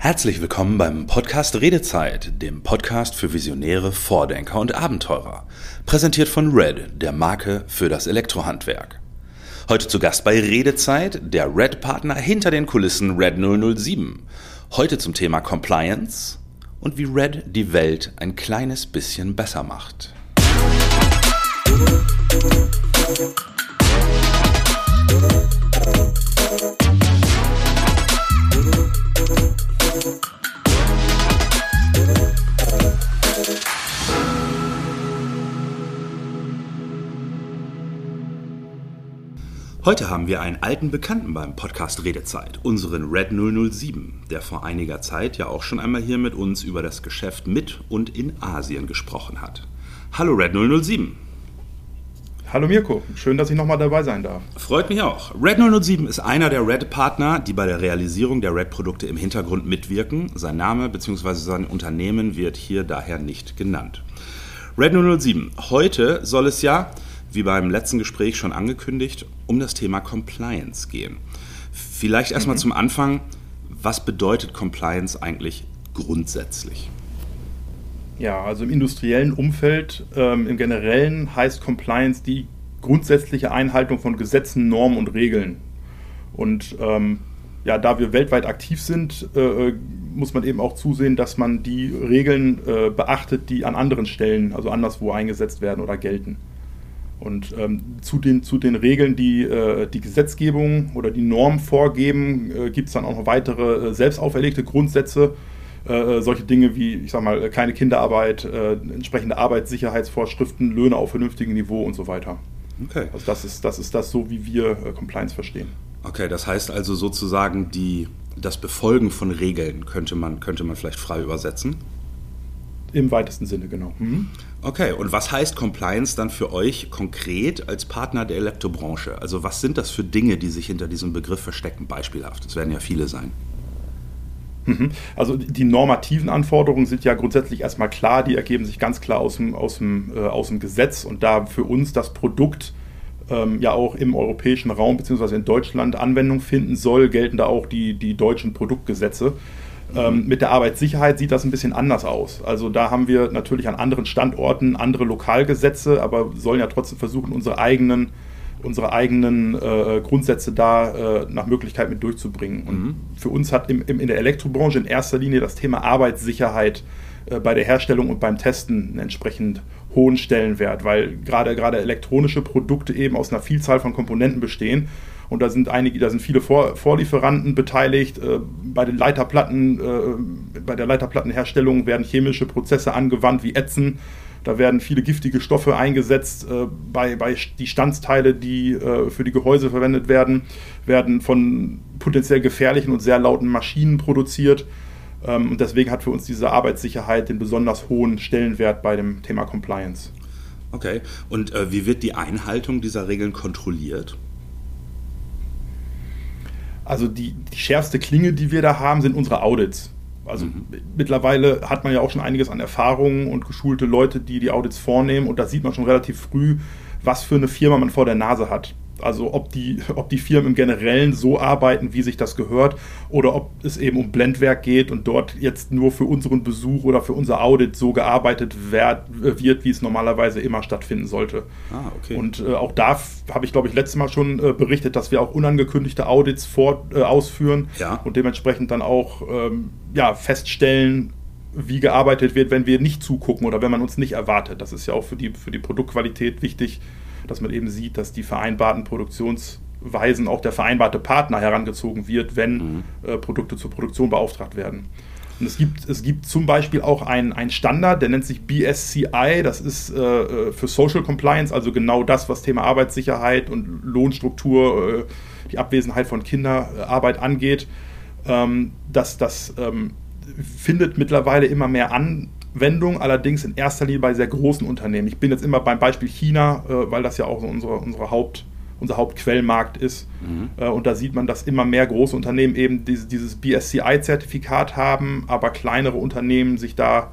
Herzlich willkommen beim Podcast Redezeit, dem Podcast für Visionäre, Vordenker und Abenteurer. Präsentiert von Red, der Marke für das Elektrohandwerk. Heute zu Gast bei Redezeit der Red-Partner hinter den Kulissen Red 007. Heute zum Thema Compliance und wie Red die Welt ein kleines bisschen besser macht. Heute haben wir einen alten Bekannten beim Podcast Redezeit, unseren Red 007, der vor einiger Zeit ja auch schon einmal hier mit uns über das Geschäft mit und in Asien gesprochen hat. Hallo Red 007. Hallo Mirko, schön, dass ich nochmal dabei sein darf. Freut mich auch. Red 007 ist einer der Red-Partner, die bei der Realisierung der Red-Produkte im Hintergrund mitwirken. Sein Name bzw. sein Unternehmen wird hier daher nicht genannt. Red 007, heute soll es ja wie beim letzten Gespräch schon angekündigt, um das Thema Compliance gehen. Vielleicht erstmal mhm. zum Anfang, was bedeutet Compliance eigentlich grundsätzlich? Ja, also im industriellen Umfeld, ähm, im generellen heißt Compliance die grundsätzliche Einhaltung von Gesetzen, Normen und Regeln. Und ähm, ja, da wir weltweit aktiv sind, äh, äh muss man eben auch zusehen, dass man die Regeln äh, beachtet, die an anderen Stellen, also anderswo eingesetzt werden oder gelten. Und ähm, zu, den, zu den Regeln, die äh, die Gesetzgebung oder die Norm vorgeben, äh, gibt es dann auch noch weitere äh, selbst auferlegte Grundsätze. Äh, äh, solche Dinge wie, ich sag mal, keine Kinderarbeit, äh, entsprechende Arbeitssicherheitsvorschriften, Löhne auf vernünftigem Niveau und so weiter. Okay. Also das ist das, ist das so, wie wir Compliance verstehen. Okay, das heißt also sozusagen die, das Befolgen von Regeln könnte man, könnte man vielleicht frei übersetzen? Im weitesten Sinne, genau. Mhm. Okay, und was heißt Compliance dann für euch konkret als Partner der Elektrobranche? Also was sind das für Dinge, die sich hinter diesem Begriff verstecken, beispielhaft? Es werden ja viele sein. Mhm. Also die normativen Anforderungen sind ja grundsätzlich erstmal klar, die ergeben sich ganz klar aus dem, aus dem, äh, aus dem Gesetz und da für uns das Produkt ähm, ja auch im europäischen Raum bzw. in Deutschland Anwendung finden soll, gelten da auch die, die deutschen Produktgesetze. Ähm, mit der Arbeitssicherheit sieht das ein bisschen anders aus. Also da haben wir natürlich an anderen Standorten andere Lokalgesetze, aber sollen ja trotzdem versuchen, unsere eigenen, unsere eigenen äh, Grundsätze da äh, nach Möglichkeit mit durchzubringen. Und mhm. für uns hat im, im, in der Elektrobranche in erster Linie das Thema Arbeitssicherheit äh, bei der Herstellung und beim Testen einen entsprechend hohen Stellenwert, weil gerade gerade elektronische Produkte eben aus einer Vielzahl von Komponenten bestehen und da sind einige, da sind viele Vor Vorlieferanten beteiligt. Äh, bei den Leiterplatten, äh, bei der Leiterplattenherstellung werden chemische Prozesse angewandt wie Ätzen. Da werden viele giftige Stoffe eingesetzt. Äh, bei, bei die Standsteile, die äh, für die Gehäuse verwendet werden, werden von potenziell gefährlichen und sehr lauten Maschinen produziert. Ähm, und deswegen hat für uns diese Arbeitssicherheit den besonders hohen Stellenwert bei dem Thema Compliance. Okay. Und äh, wie wird die Einhaltung dieser Regeln kontrolliert? Also die, die schärfste Klinge, die wir da haben, sind unsere Audits. Also mhm. mittlerweile hat man ja auch schon einiges an Erfahrungen und geschulte Leute, die die Audits vornehmen. Und da sieht man schon relativ früh, was für eine Firma man vor der Nase hat. Also ob die, ob die Firmen im Generellen so arbeiten, wie sich das gehört, oder ob es eben um Blendwerk geht und dort jetzt nur für unseren Besuch oder für unser Audit so gearbeitet wird, wie es normalerweise immer stattfinden sollte. Ah, okay. Und äh, auch da habe ich, glaube ich, letztes Mal schon äh, berichtet, dass wir auch unangekündigte Audits vor, äh, ausführen ja. und dementsprechend dann auch ähm, ja, feststellen, wie gearbeitet wird, wenn wir nicht zugucken oder wenn man uns nicht erwartet. Das ist ja auch für die, für die Produktqualität wichtig dass man eben sieht, dass die vereinbarten Produktionsweisen auch der vereinbarte Partner herangezogen wird, wenn mhm. äh, Produkte zur Produktion beauftragt werden. Und es gibt, es gibt zum Beispiel auch einen Standard, der nennt sich BSCI, das ist äh, äh, für Social Compliance, also genau das, was Thema Arbeitssicherheit und Lohnstruktur, äh, die Abwesenheit von Kinderarbeit angeht. Ähm, das das ähm, findet mittlerweile immer mehr an, Wendung, allerdings in erster Linie bei sehr großen Unternehmen. Ich bin jetzt immer beim Beispiel China, äh, weil das ja auch so unsere, unsere Haupt, unser Hauptquellmarkt ist. Mhm. Äh, und da sieht man, dass immer mehr große Unternehmen eben diese, dieses BSCI-Zertifikat haben, aber kleinere Unternehmen sich da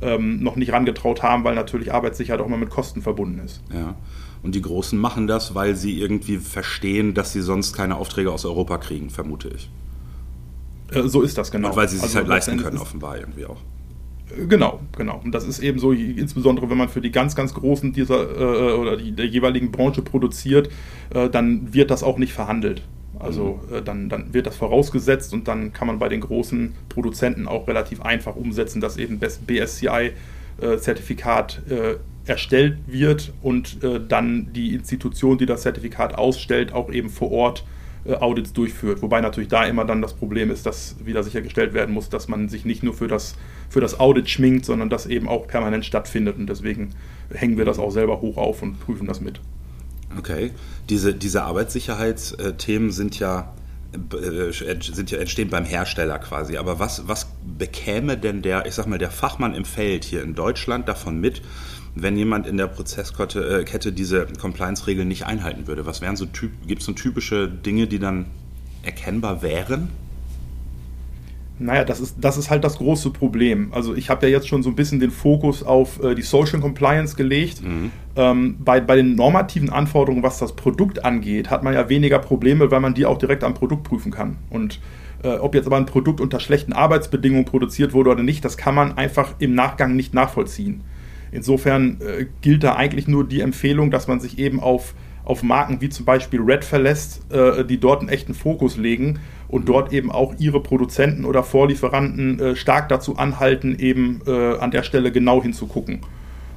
ähm, noch nicht rangetraut haben, weil natürlich Arbeitssicherheit auch immer mit Kosten verbunden ist. Ja. Und die Großen machen das, weil sie irgendwie verstehen, dass sie sonst keine Aufträge aus Europa kriegen, vermute ich. Äh, so ist das, genau. Und weil sie sich also, halt leisten können, offenbar irgendwie auch. Äh, genau, genau. Und das ist eben so, insbesondere wenn man für die ganz, ganz Großen dieser äh, oder die, der jeweiligen Branche produziert, äh, dann wird das auch nicht verhandelt. Also mhm. äh, dann, dann wird das vorausgesetzt und dann kann man bei den großen Produzenten auch relativ einfach umsetzen, dass eben BSCI-Zertifikat äh, erstellt wird und äh, dann die Institution, die das Zertifikat ausstellt, auch eben vor Ort äh, Audits durchführt. Wobei natürlich da immer dann das Problem ist, dass wieder sichergestellt werden muss, dass man sich nicht nur für das, für das Audit schminkt, sondern das eben auch permanent stattfindet. Und deswegen hängen wir das auch selber hoch auf und prüfen das mit. Okay. Diese, diese Arbeitssicherheitsthemen sind ja, äh, sind ja entstehen beim Hersteller quasi. Aber was, was bekäme denn der, ich sag mal, der Fachmann im Feld hier in Deutschland davon mit, wenn jemand in der Prozesskette äh, diese Compliance-Regeln nicht einhalten würde? Was wären so gibt es so typische Dinge, die dann erkennbar wären? Naja, das ist, das ist halt das große Problem. Also ich habe ja jetzt schon so ein bisschen den Fokus auf äh, die Social Compliance gelegt. Mhm. Ähm, bei, bei den normativen Anforderungen, was das Produkt angeht, hat man ja weniger Probleme, weil man die auch direkt am Produkt prüfen kann. Und äh, ob jetzt aber ein Produkt unter schlechten Arbeitsbedingungen produziert wurde oder nicht, das kann man einfach im Nachgang nicht nachvollziehen. Insofern äh, gilt da eigentlich nur die Empfehlung, dass man sich eben auf, auf Marken wie zum Beispiel Red verlässt, äh, die dort einen echten Fokus legen und dort eben auch ihre Produzenten oder Vorlieferanten äh, stark dazu anhalten, eben äh, an der Stelle genau hinzugucken.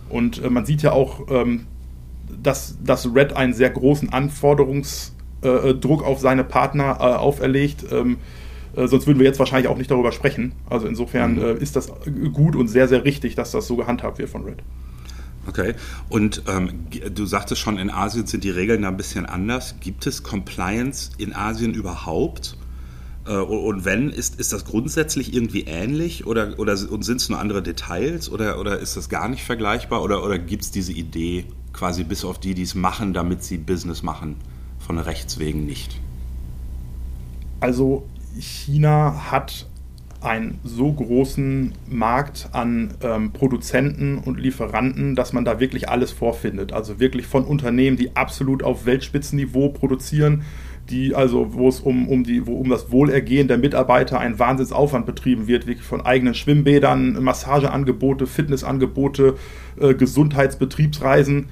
Und äh, man sieht ja auch, ähm, dass, dass Red einen sehr großen Anforderungsdruck auf seine Partner auferlegt. Ähm, äh, sonst würden wir jetzt wahrscheinlich auch nicht darüber sprechen. Also insofern mhm. äh, ist das gut und sehr, sehr richtig, dass das so gehandhabt wird von Red. Okay. Und ähm, du sagtest schon, in Asien sind die Regeln da ein bisschen anders. Gibt es Compliance in Asien überhaupt? Äh, und wenn, ist, ist das grundsätzlich irgendwie ähnlich oder, oder sind es nur andere Details oder, oder ist das gar nicht vergleichbar oder, oder gibt es diese Idee quasi bis auf die, die es machen, damit sie Business machen, von Rechts wegen nicht? Also China hat einen so großen Markt an ähm, Produzenten und Lieferanten, dass man da wirklich alles vorfindet. Also wirklich von Unternehmen, die absolut auf Weltspitzenniveau produzieren, die also, wo es um, um, die, wo um das Wohlergehen der Mitarbeiter ein Wahnsinnsaufwand betrieben wird, wirklich von eigenen Schwimmbädern, Massageangebote, Fitnessangebote, äh, Gesundheitsbetriebsreisen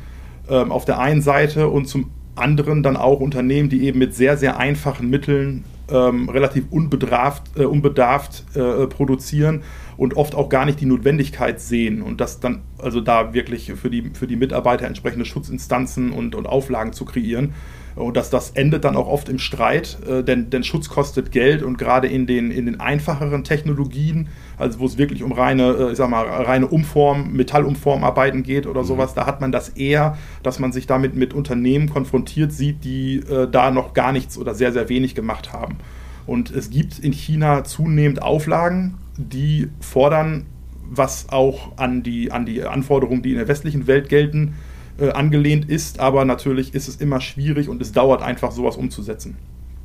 äh, auf der einen Seite und zum anderen dann auch Unternehmen, die eben mit sehr, sehr einfachen Mitteln ähm, relativ unbedarft, äh, unbedarft äh, produzieren und oft auch gar nicht die Notwendigkeit sehen und das dann, also da wirklich für die, für die Mitarbeiter entsprechende Schutzinstanzen und, und Auflagen zu kreieren. Und dass das endet dann auch oft im Streit, äh, denn, denn Schutz kostet Geld und gerade in den, in den einfacheren Technologien, also wo es wirklich um reine, äh, ich sag mal, reine Umform, Metallumformarbeiten geht oder mhm. sowas, da hat man das eher, dass man sich damit mit Unternehmen konfrontiert sieht, die äh, da noch gar nichts oder sehr, sehr wenig gemacht haben. Und es gibt in China zunehmend Auflagen, die fordern, was auch an die, an die Anforderungen, die in der westlichen Welt gelten, äh, angelehnt ist, aber natürlich ist es immer schwierig und es dauert einfach, sowas umzusetzen.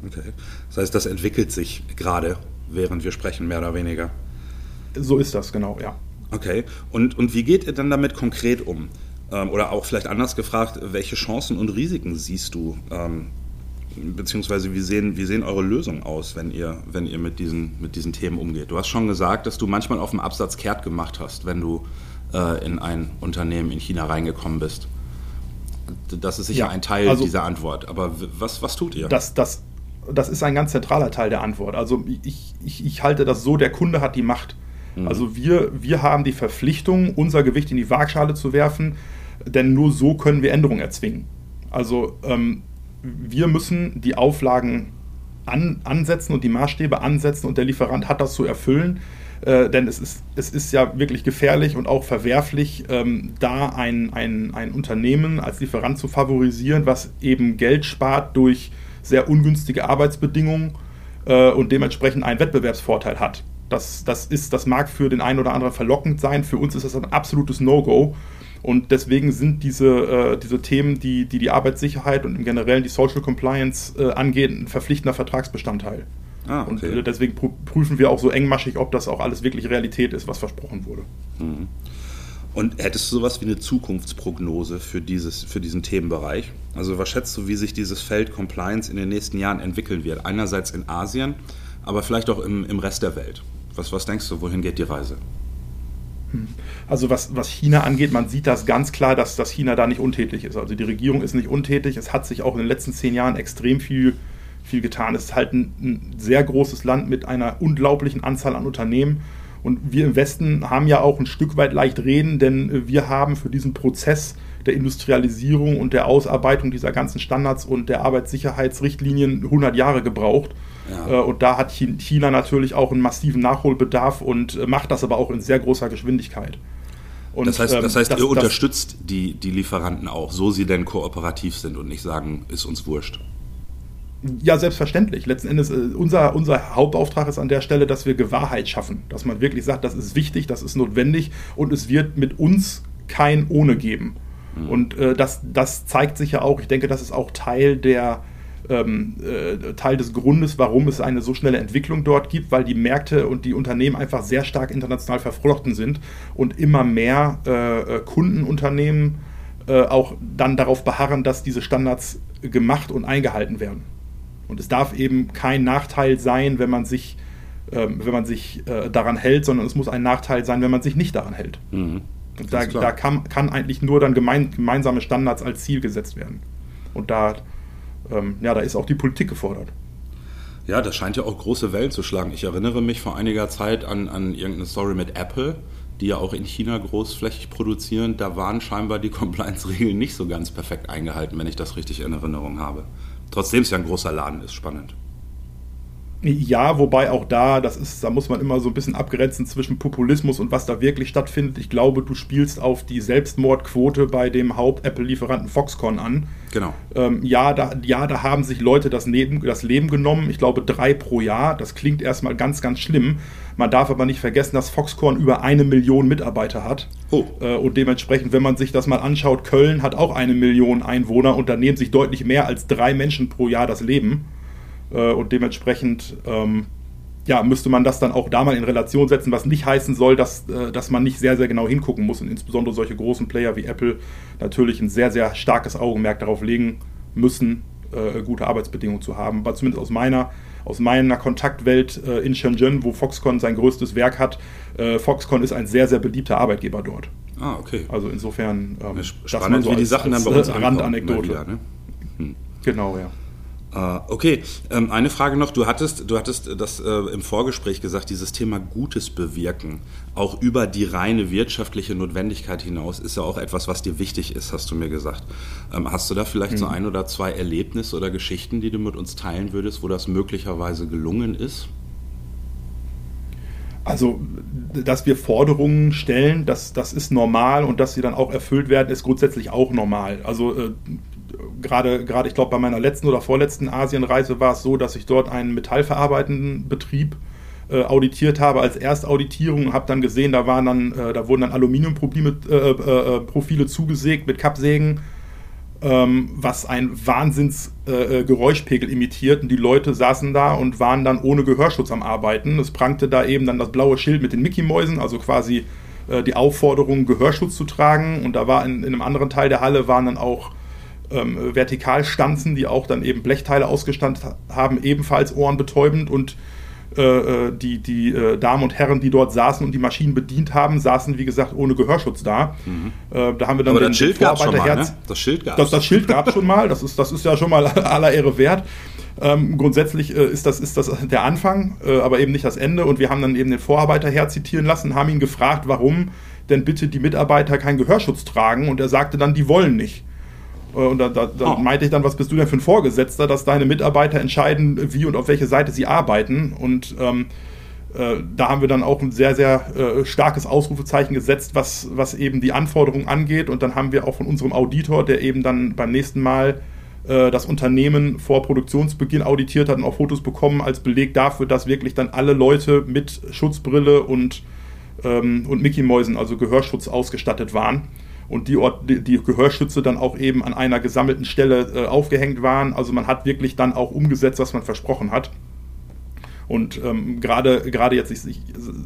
Okay. Das heißt, das entwickelt sich gerade, während wir sprechen, mehr oder weniger. So ist das, genau, ja. Okay. Und, und wie geht ihr dann damit konkret um? Ähm, oder auch vielleicht anders gefragt, welche Chancen und Risiken siehst du? Ähm, beziehungsweise wie sehen, wie sehen eure Lösungen aus, wenn ihr, wenn ihr mit, diesen, mit diesen Themen umgeht? Du hast schon gesagt, dass du manchmal auf dem Absatz kehrt gemacht hast, wenn du äh, in ein Unternehmen in China reingekommen bist. Das ist sicher ja, ein Teil also, dieser Antwort. Aber was, was tut ihr? Das, das, das ist ein ganz zentraler Teil der Antwort. Also ich, ich, ich halte das so, der Kunde hat die Macht. Mhm. Also wir, wir haben die Verpflichtung, unser Gewicht in die Waagschale zu werfen, denn nur so können wir Änderungen erzwingen. Also ähm, wir müssen die Auflagen an, ansetzen und die Maßstäbe ansetzen und der Lieferant hat das zu erfüllen. Äh, denn es ist, es ist ja wirklich gefährlich und auch verwerflich, ähm, da ein, ein, ein Unternehmen als Lieferant zu favorisieren, was eben Geld spart durch sehr ungünstige Arbeitsbedingungen äh, und dementsprechend einen Wettbewerbsvorteil hat. Das, das, ist, das mag für den einen oder anderen verlockend sein, für uns ist das ein absolutes No-Go. Und deswegen sind diese, äh, diese Themen, die, die die Arbeitssicherheit und im Generellen die Social Compliance äh, angehen, ein verpflichtender Vertragsbestandteil. Ah, okay. Und äh, deswegen prüfen wir auch so engmaschig, ob das auch alles wirklich Realität ist, was versprochen wurde. Mhm. Und hättest du sowas wie eine Zukunftsprognose für, dieses, für diesen Themenbereich? Also was schätzt du, wie sich dieses Feld Compliance in den nächsten Jahren entwickeln wird? Einerseits in Asien, aber vielleicht auch im, im Rest der Welt. Was, was denkst du, wohin geht die Reise? Hm. Also was, was China angeht, man sieht das ganz klar, dass, dass China da nicht untätig ist. Also die Regierung ist nicht untätig. Es hat sich auch in den letzten zehn Jahren extrem viel, viel getan. Es ist halt ein, ein sehr großes Land mit einer unglaublichen Anzahl an Unternehmen. Und wir im Westen haben ja auch ein Stück weit leicht reden, denn wir haben für diesen Prozess der Industrialisierung und der Ausarbeitung dieser ganzen Standards und der Arbeitssicherheitsrichtlinien 100 Jahre gebraucht. Ja. Äh, und da hat China natürlich auch einen massiven Nachholbedarf und äh, macht das aber auch in sehr großer Geschwindigkeit. Und, das heißt, das heißt ähm, ihr das, unterstützt die, die Lieferanten auch, so sie denn kooperativ sind und nicht sagen, ist uns wurscht. Ja, selbstverständlich. Letzten Endes, äh, unser, unser Hauptauftrag ist an der Stelle, dass wir Gewahrheit schaffen. Dass man wirklich sagt, das ist wichtig, das ist notwendig und es wird mit uns kein Ohne geben. Mhm. Und äh, das, das zeigt sich ja auch, ich denke, das ist auch Teil der, ähm, äh, Teil des Grundes, warum es eine so schnelle Entwicklung dort gibt, weil die Märkte und die Unternehmen einfach sehr stark international verflochten sind und immer mehr äh, äh Kundenunternehmen äh, auch dann darauf beharren, dass diese Standards gemacht und eingehalten werden. Und es darf eben kein Nachteil sein, wenn man sich, ähm, wenn man sich äh, daran hält, sondern es muss ein Nachteil sein, wenn man sich nicht daran hält. Mhm. Da, da kann, kann, eigentlich nur dann gemein, gemeinsame Standards als Ziel gesetzt werden. Und da ähm, ja, da ist auch die Politik gefordert. Ja, das scheint ja auch große Wellen zu schlagen. Ich erinnere mich vor einiger Zeit an, an irgendeine Story mit Apple, die ja auch in China großflächig produzieren. Da waren scheinbar die Compliance-Regeln nicht so ganz perfekt eingehalten, wenn ich das richtig in Erinnerung habe. Trotzdem es ja ein großer Laden ist, spannend. Ja, wobei auch da, das ist, da muss man immer so ein bisschen abgrenzen zwischen Populismus und was da wirklich stattfindet. Ich glaube, du spielst auf die Selbstmordquote bei dem Haupt-Apple-Lieferanten Foxconn an. Genau. Ähm, ja, da, ja, da haben sich Leute das, Leben, das Leben genommen. Ich glaube, drei pro Jahr. Das klingt erstmal ganz, ganz schlimm. Man darf aber nicht vergessen, dass Foxconn über eine Million Mitarbeiter hat. Oh. Äh, und dementsprechend, wenn man sich das mal anschaut, Köln hat auch eine Million Einwohner und da nehmen sich deutlich mehr als drei Menschen pro Jahr das Leben. Äh, und dementsprechend ähm, ja, müsste man das dann auch da mal in Relation setzen, was nicht heißen soll, dass, äh, dass man nicht sehr, sehr genau hingucken muss und insbesondere solche großen Player wie Apple natürlich ein sehr, sehr starkes Augenmerk darauf legen müssen, äh, gute Arbeitsbedingungen zu haben. Aber zumindest aus meiner, aus meiner Kontaktwelt äh, in Shenzhen, wo Foxconn sein größtes Werk hat, äh, Foxconn ist ein sehr, sehr beliebter Arbeitgeber dort. Ah, okay. Also insofern, ähm, Spannend, so wie die Sachen dann bei uns Randanekdote. Wieder, ne? hm. Genau, ja. Uh, okay, ähm, eine Frage noch. Du hattest, du hattest das äh, im Vorgespräch gesagt, dieses Thema Gutes bewirken, auch über die reine wirtschaftliche Notwendigkeit hinaus, ist ja auch etwas, was dir wichtig ist, hast du mir gesagt. Ähm, hast du da vielleicht mhm. so ein oder zwei Erlebnisse oder Geschichten, die du mit uns teilen würdest, wo das möglicherweise gelungen ist? Also, dass wir Forderungen stellen, das, das ist normal und dass sie dann auch erfüllt werden, ist grundsätzlich auch normal. Also, äh, gerade, gerade ich glaube, bei meiner letzten oder vorletzten Asienreise war es so, dass ich dort einen metallverarbeitenden Betrieb äh, auditiert habe als Erstauditierung und habe dann gesehen, da waren dann, äh, da wurden dann Aluminiumprofile äh, zugesägt mit Kappsägen, ähm, was ein Wahnsinnsgeräuschpegel imitiert. Und die Leute saßen da und waren dann ohne Gehörschutz am Arbeiten. Es prangte da eben dann das blaue Schild mit den Mickey-Mäusen, also quasi die Aufforderung, Gehörschutz zu tragen. Und da war in, in einem anderen Teil der Halle waren dann auch ähm, Vertikalstanzen, die auch dann eben Blechteile ausgestandet haben, ebenfalls ohrenbetäubend und äh, äh, die, die äh, Damen und Herren, die dort saßen und die Maschinen bedient haben, saßen, wie gesagt, ohne Gehörschutz da. Mhm. Äh, da haben wir dann Aber den, das Schild gab schon mal, ne? Das Schild gab das, das Schild gab schon mal, das ist, das ist ja schon mal aller Ehre wert. Ähm, grundsätzlich äh, ist, das, ist das der Anfang, äh, aber eben nicht das Ende. Und wir haben dann eben den Vorarbeiter herzitieren lassen, haben ihn gefragt, warum denn bitte die Mitarbeiter keinen Gehörschutz tragen. Und er sagte dann, die wollen nicht. Äh, und da, da, da oh. meinte ich dann, was bist du denn für ein Vorgesetzter, dass deine Mitarbeiter entscheiden, wie und auf welche Seite sie arbeiten. Und ähm, äh, da haben wir dann auch ein sehr, sehr äh, starkes Ausrufezeichen gesetzt, was, was eben die Anforderungen angeht. Und dann haben wir auch von unserem Auditor, der eben dann beim nächsten Mal äh, das Unternehmen vor Produktionsbeginn auditiert hat und auch Fotos bekommen, als Beleg dafür, dass wirklich dann alle Leute mit Schutzbrille und, ähm, und Mickey-Mäusen, also Gehörschutz ausgestattet waren und die, die, die, Gehörschütze dann auch eben an einer gesammelten Stelle äh, aufgehängt waren. Also man hat wirklich dann auch umgesetzt, was man versprochen hat. Und ähm, gerade gerade jetzt, ich, ich,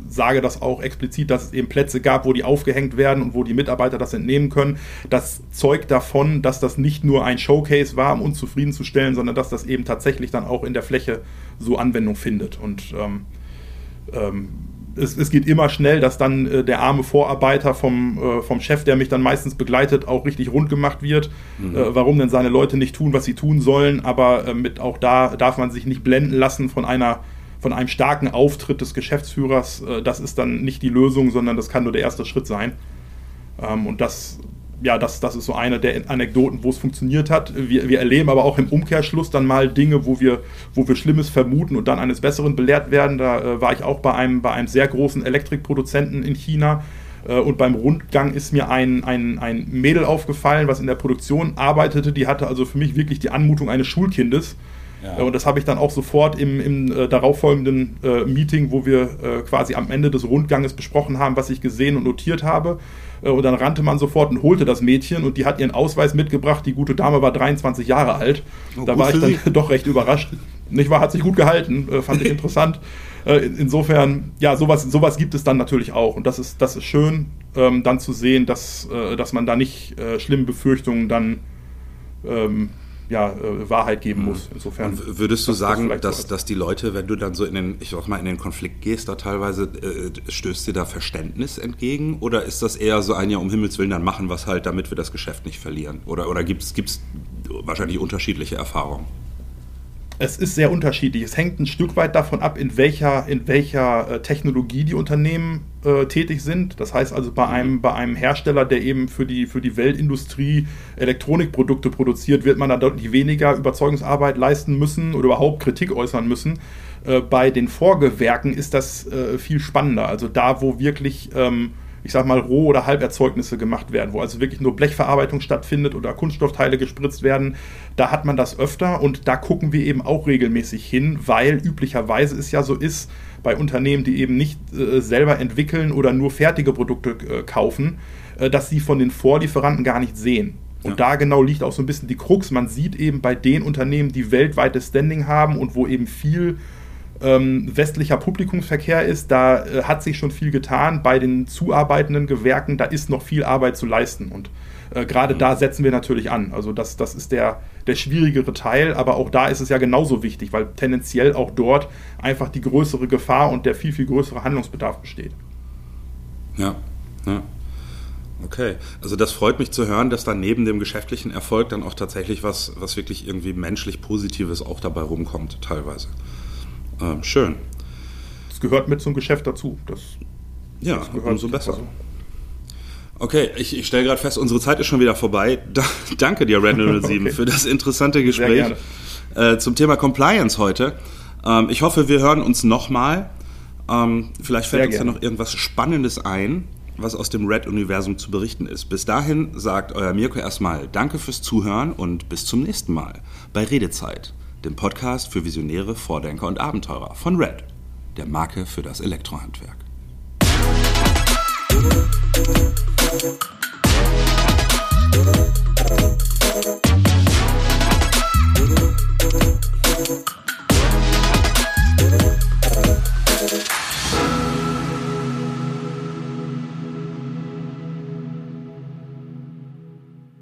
sage das auch explizit, dass es eben Plätze gab, wo die aufgehängt werden und wo die Mitarbeiter das entnehmen können. Das zeugt davon, dass das nicht nur ein Showcase war, um uns zufriedenzustellen, sondern dass das eben tatsächlich dann auch in der Fläche so Anwendung findet. Und ähm, ähm, es, es, geht immer schnell, dass dann äh, der arme Vorarbeiter vom, äh, vom Chef, der mich dann meistens begleitet, auch richtig rund gemacht wird. Mhm. Äh, warum denn seine Leute nicht tun, was sie tun sollen. Aber äh, mit auch da darf man sich nicht blenden lassen von einer von einem starken Auftritt des Geschäftsführers. Äh, das ist dann nicht die Lösung, sondern das kann nur der erste Schritt sein. Ähm, und das ja, das, das ist so eine der Anekdoten, wo es funktioniert hat. Wir, wir erleben aber auch im Umkehrschluss dann mal Dinge, wo wir, wo wir Schlimmes vermuten und dann eines Besseren belehrt werden. Da äh, war ich auch bei einem, bei einem sehr großen Elektrikproduzenten in China. Äh, und beim Rundgang ist mir ein, ein, ein Mädel aufgefallen, was in der Produktion arbeitete. Die hatte also für mich wirklich die Anmutung eines Schulkindes. Ja. Äh, und das habe ich dann auch sofort im, im äh, darauffolgenden äh, Meeting, wo wir äh, quasi am Ende des Rundganges besprochen haben, was ich gesehen und notiert habe. Äh, und dann rannte man sofort und holte das Mädchen und die hat ihren Ausweis mitgebracht. Die gute Dame war 23 Jahre alt. Oh, da war ich dann doch recht überrascht. Nicht wahr? Hat sich gut gehalten, äh, fand ich interessant. Insofern, ja, sowas, sowas gibt es dann natürlich auch. Und das ist, das ist schön, ähm, dann zu sehen, dass, dass man da nicht schlimme Befürchtungen dann ähm, ja, äh, Wahrheit geben mhm. muss. Insofern. Und würdest du sagen, dass, dass die Leute, wenn du dann so in den, ich sag mal, in den Konflikt gehst, da teilweise äh, stößt dir da Verständnis entgegen? Oder ist das eher so ein, ja, um Himmels Willen, dann machen wir es halt, damit wir das Geschäft nicht verlieren? Oder, oder gibt es wahrscheinlich unterschiedliche Erfahrungen? Es ist sehr unterschiedlich. Es hängt ein Stück weit davon ab, in welcher, in welcher äh, Technologie die Unternehmen äh, tätig sind. Das heißt also bei einem, bei einem Hersteller, der eben für die, für die Weltindustrie Elektronikprodukte produziert, wird man da deutlich weniger Überzeugungsarbeit leisten müssen oder überhaupt Kritik äußern müssen. Äh, bei den Vorgewerken ist das äh, viel spannender. Also da, wo wirklich ähm, ich sag mal, Roh- oder Halberzeugnisse gemacht werden, wo also wirklich nur Blechverarbeitung stattfindet oder Kunststoffteile gespritzt werden, da hat man das öfter und da gucken wir eben auch regelmäßig hin, weil üblicherweise es ja so ist, bei Unternehmen, die eben nicht äh, selber entwickeln oder nur fertige Produkte äh, kaufen, äh, dass sie von den Vorlieferanten gar nicht sehen. Und ja. da genau liegt auch so ein bisschen die Krux. Man sieht eben bei den Unternehmen, die weltweites Standing haben und wo eben viel ähm, westlicher Publikumsverkehr ist, da äh, hat sich schon viel getan. Bei den zuarbeitenden Gewerken, da ist noch viel Arbeit zu leisten. Und äh, gerade mhm. da setzen wir natürlich an. Also das, das ist der, der schwierigere Teil, aber auch da ist es ja genauso wichtig, weil tendenziell auch dort einfach die größere Gefahr und der viel, viel größere Handlungsbedarf besteht. Ja, ja. Okay, also das freut mich zu hören, dass da neben dem geschäftlichen Erfolg dann auch tatsächlich was, was wirklich irgendwie menschlich Positives auch dabei rumkommt, teilweise. Ähm, schön. Das gehört mit zum Geschäft dazu. Das, ja, das gehört umso besser. Also. Okay, ich, ich stelle gerade fest, unsere Zeit ist schon wieder vorbei. Da, danke dir, Randall 07, okay. für das interessante Gespräch äh, zum Thema Compliance heute. Ähm, ich hoffe, wir hören uns nochmal. Ähm, vielleicht fällt Sehr uns gerne. ja noch irgendwas Spannendes ein, was aus dem Red-Universum zu berichten ist. Bis dahin sagt euer Mirko erstmal Danke fürs Zuhören und bis zum nächsten Mal bei Redezeit dem Podcast für Visionäre, Vordenker und Abenteurer von Red, der Marke für das Elektrohandwerk. Musik